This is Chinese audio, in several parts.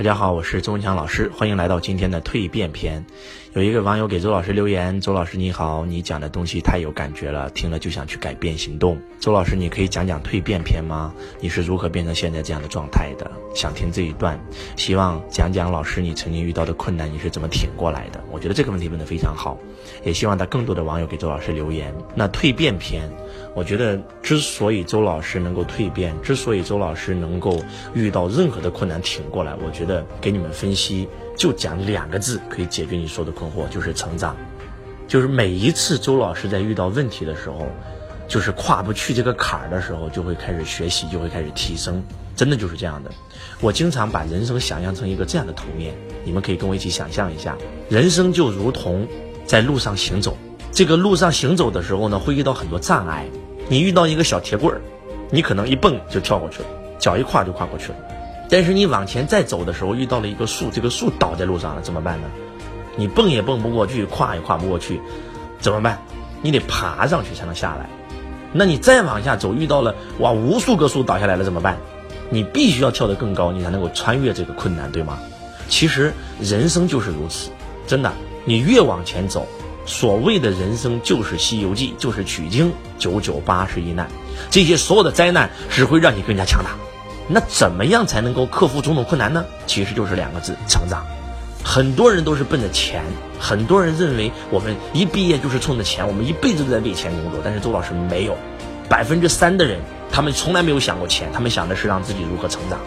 大家好，我是周文强老师，欢迎来到今天的蜕变篇。有一个网友给周老师留言：“周老师你好，你讲的东西太有感觉了，听了就想去改变行动。”周老师，你可以讲讲蜕变篇吗？你是如何变成现在这样的状态的？想听这一段，希望讲讲老师你曾经遇到的困难，你是怎么挺过来的？我觉得这个问题问得非常好，也希望他更多的网友给周老师留言。那蜕变篇，我觉得之所以周老师能够蜕变，之所以周老师能够遇到任何的困难挺过来，我觉得给你们分析。就讲两个字可以解决你说的困惑，就是成长。就是每一次周老师在遇到问题的时候，就是跨不去这个坎儿的时候，就会开始学习，就会开始提升。真的就是这样的。我经常把人生想象成一个这样的图面，你们可以跟我一起想象一下，人生就如同在路上行走。这个路上行走的时候呢，会遇到很多障碍。你遇到一个小铁棍儿，你可能一蹦就跳过去了，脚一跨就跨过去了。但是你往前再走的时候，遇到了一个树，这个树倒在路上了，怎么办呢？你蹦也蹦不过去，跨也跨不过去，怎么办？你得爬上去才能下来。那你再往下走，遇到了哇，无数个树倒下来了，怎么办？你必须要跳得更高，你才能够穿越这个困难，对吗？其实人生就是如此，真的，你越往前走，所谓的人生就是《西游记》，就是取经九九八十一难，这些所有的灾难只会让你更加强大。那怎么样才能够克服种种困难呢？其实就是两个字：成长。很多人都是奔着钱，很多人认为我们一毕业就是冲着钱，我们一辈子都在为钱工作。但是周老师没有，百分之三的人，他们从来没有想过钱，他们想的是让自己如何成长。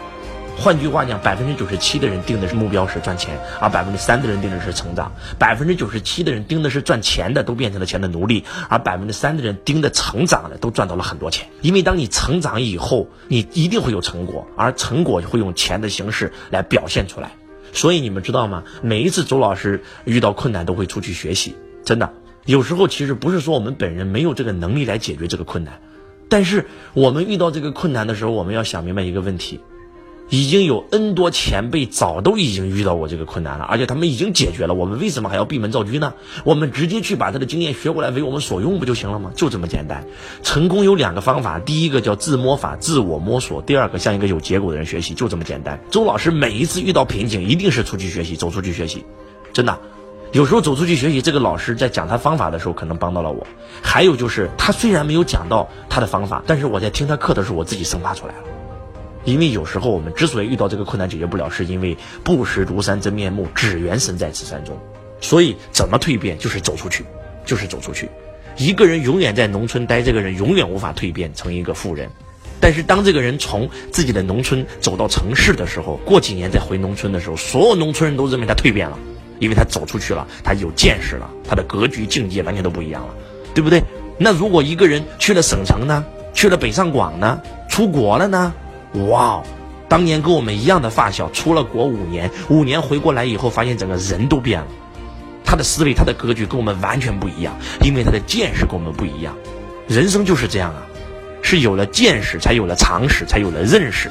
换句话讲，百分之九十七的人定的是目标是赚钱，而百分之三的人定的是成长。百分之九十七的人盯的是赚钱的，都变成了钱的奴隶；而百分之三的人盯的成长的，都赚到了很多钱。因为当你成长以后，你一定会有成果，而成果会用钱的形式来表现出来。所以你们知道吗？每一次周老师遇到困难，都会出去学习。真的，有时候其实不是说我们本人没有这个能力来解决这个困难，但是我们遇到这个困难的时候，我们要想明白一个问题。已经有 N 多前辈早都已经遇到过这个困难了，而且他们已经解决了。我们为什么还要闭门造车呢？我们直接去把他的经验学过来为我们所用不就行了吗？就这么简单。成功有两个方法，第一个叫自摸法，自我摸索；第二个向一个有结果的人学习，就这么简单。周老师每一次遇到瓶颈，一定是出去学习，走出去学习。真的，有时候走出去学习，这个老师在讲他方法的时候，可能帮到了我。还有就是，他虽然没有讲到他的方法，但是我在听他课的时候，我自己生发出来了。因为有时候我们之所以遇到这个困难解决不了，是因为不识庐山真面目，只缘身在此山中。所以怎么蜕变，就是走出去，就是走出去。一个人永远在农村待，这个人永远无法蜕变成一个富人。但是当这个人从自己的农村走到城市的时候，过几年再回农村的时候，所有农村人都认为他蜕变了，因为他走出去了，他有见识了，他的格局境界完全都不一样了，对不对？那如果一个人去了省城呢，去了北上广呢，出国了呢？哇，当年跟我们一样的发小，出了国五年，五年回过来以后，发现整个人都变了，他的思维、他的格局跟我们完全不一样，因为他的见识跟我们不一样。人生就是这样啊，是有了见识，才有了常识，才有了认识，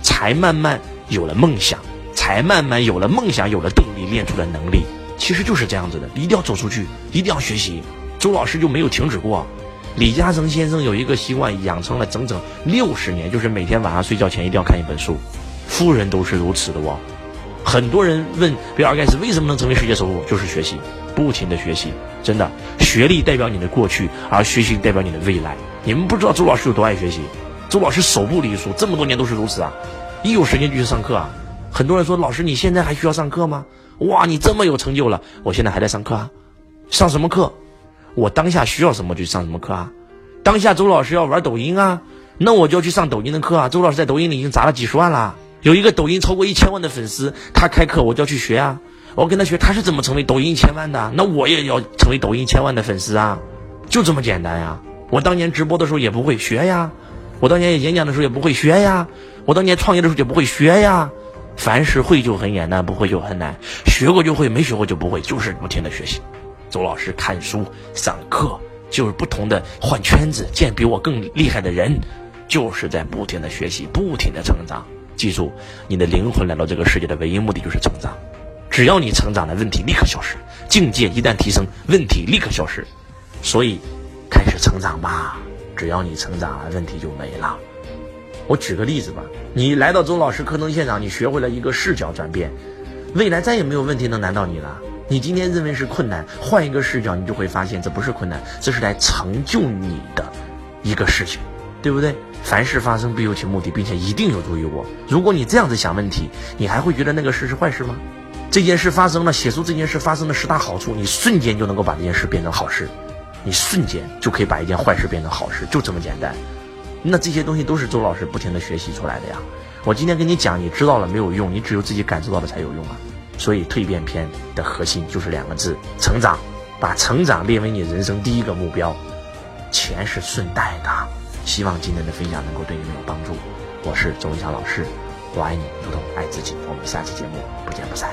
才慢慢有了梦想，才慢慢有了梦想，有了动力，练出了能力。其实就是这样子的，一定要走出去，一定要学习。周老师就没有停止过。李嘉诚先生有一个习惯，养成了整整六十年，就是每天晚上睡觉前一定要看一本书。富人都是如此的哦。很多人问比尔盖茨为什么能成为世界首富，就是学习，不停的学习。真的，学历代表你的过去，而学习代表你的未来。你们不知道周老师有多爱学习，周老师手不离书，这么多年都是如此啊。一有时间就去上课啊。很多人说老师你现在还需要上课吗？哇，你这么有成就了，我现在还在上课啊。上什么课？我当下需要什么就上什么课啊，当下周老师要玩抖音啊，那我就要去上抖音的课啊。周老师在抖音里已经砸了几十万了，有一个抖音超过一千万的粉丝，他开课我就要去学啊，我跟他学他是怎么成为抖音一千万的，那我也要成为抖音一千万的粉丝啊，就这么简单呀。我当年直播的时候也不会学呀，我当年演讲的时候也不会学呀，我当年创业的时候也不会学呀。凡是会就很简单，不会就很难，学过就会，没学过就不会，就是不停的学习。周老师看书上课，就是不同的换圈子，见比我更厉害的人，就是在不停的学习，不停的成长。记住，你的灵魂来到这个世界的唯一目的就是成长。只要你成长了，问题立刻消失；境界一旦提升，问题立刻消失。所以，开始成长吧。只要你成长了，问题就没了。我举个例子吧，你来到周老师课程现场，你学会了一个视角转变，未来再也没有问题能难到你了。你今天认为是困难，换一个视角，你就会发现这不是困难，这是来成就你的一个事情，对不对？凡事发生必有其目的，并且一定有助于我。如果你这样子想问题，你还会觉得那个事是坏事吗？这件事发生了，写出这件事发生的十大好处，你瞬间就能够把这件事变成好事，你瞬间就可以把一件坏事变成好事，就这么简单。那这些东西都是周老师不停的学习出来的呀。我今天跟你讲，你知道了没有用，你只有自己感受到了才有用啊。所以蜕变篇的核心就是两个字：成长。把成长列为你人生第一个目标，钱是顺带的。希望今天的分享能够对你们有帮助。我是周文强老师，我爱你如同爱自己。我们下期节目不见不散。